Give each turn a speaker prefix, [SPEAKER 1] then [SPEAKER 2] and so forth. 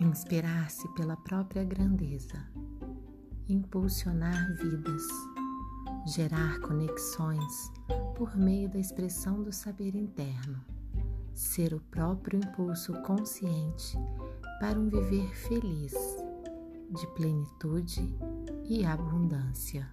[SPEAKER 1] inspirar-se pela própria grandeza, impulsionar vidas, gerar conexões por meio da expressão do saber interno, ser o próprio impulso consciente para um viver feliz, de plenitude e abundância.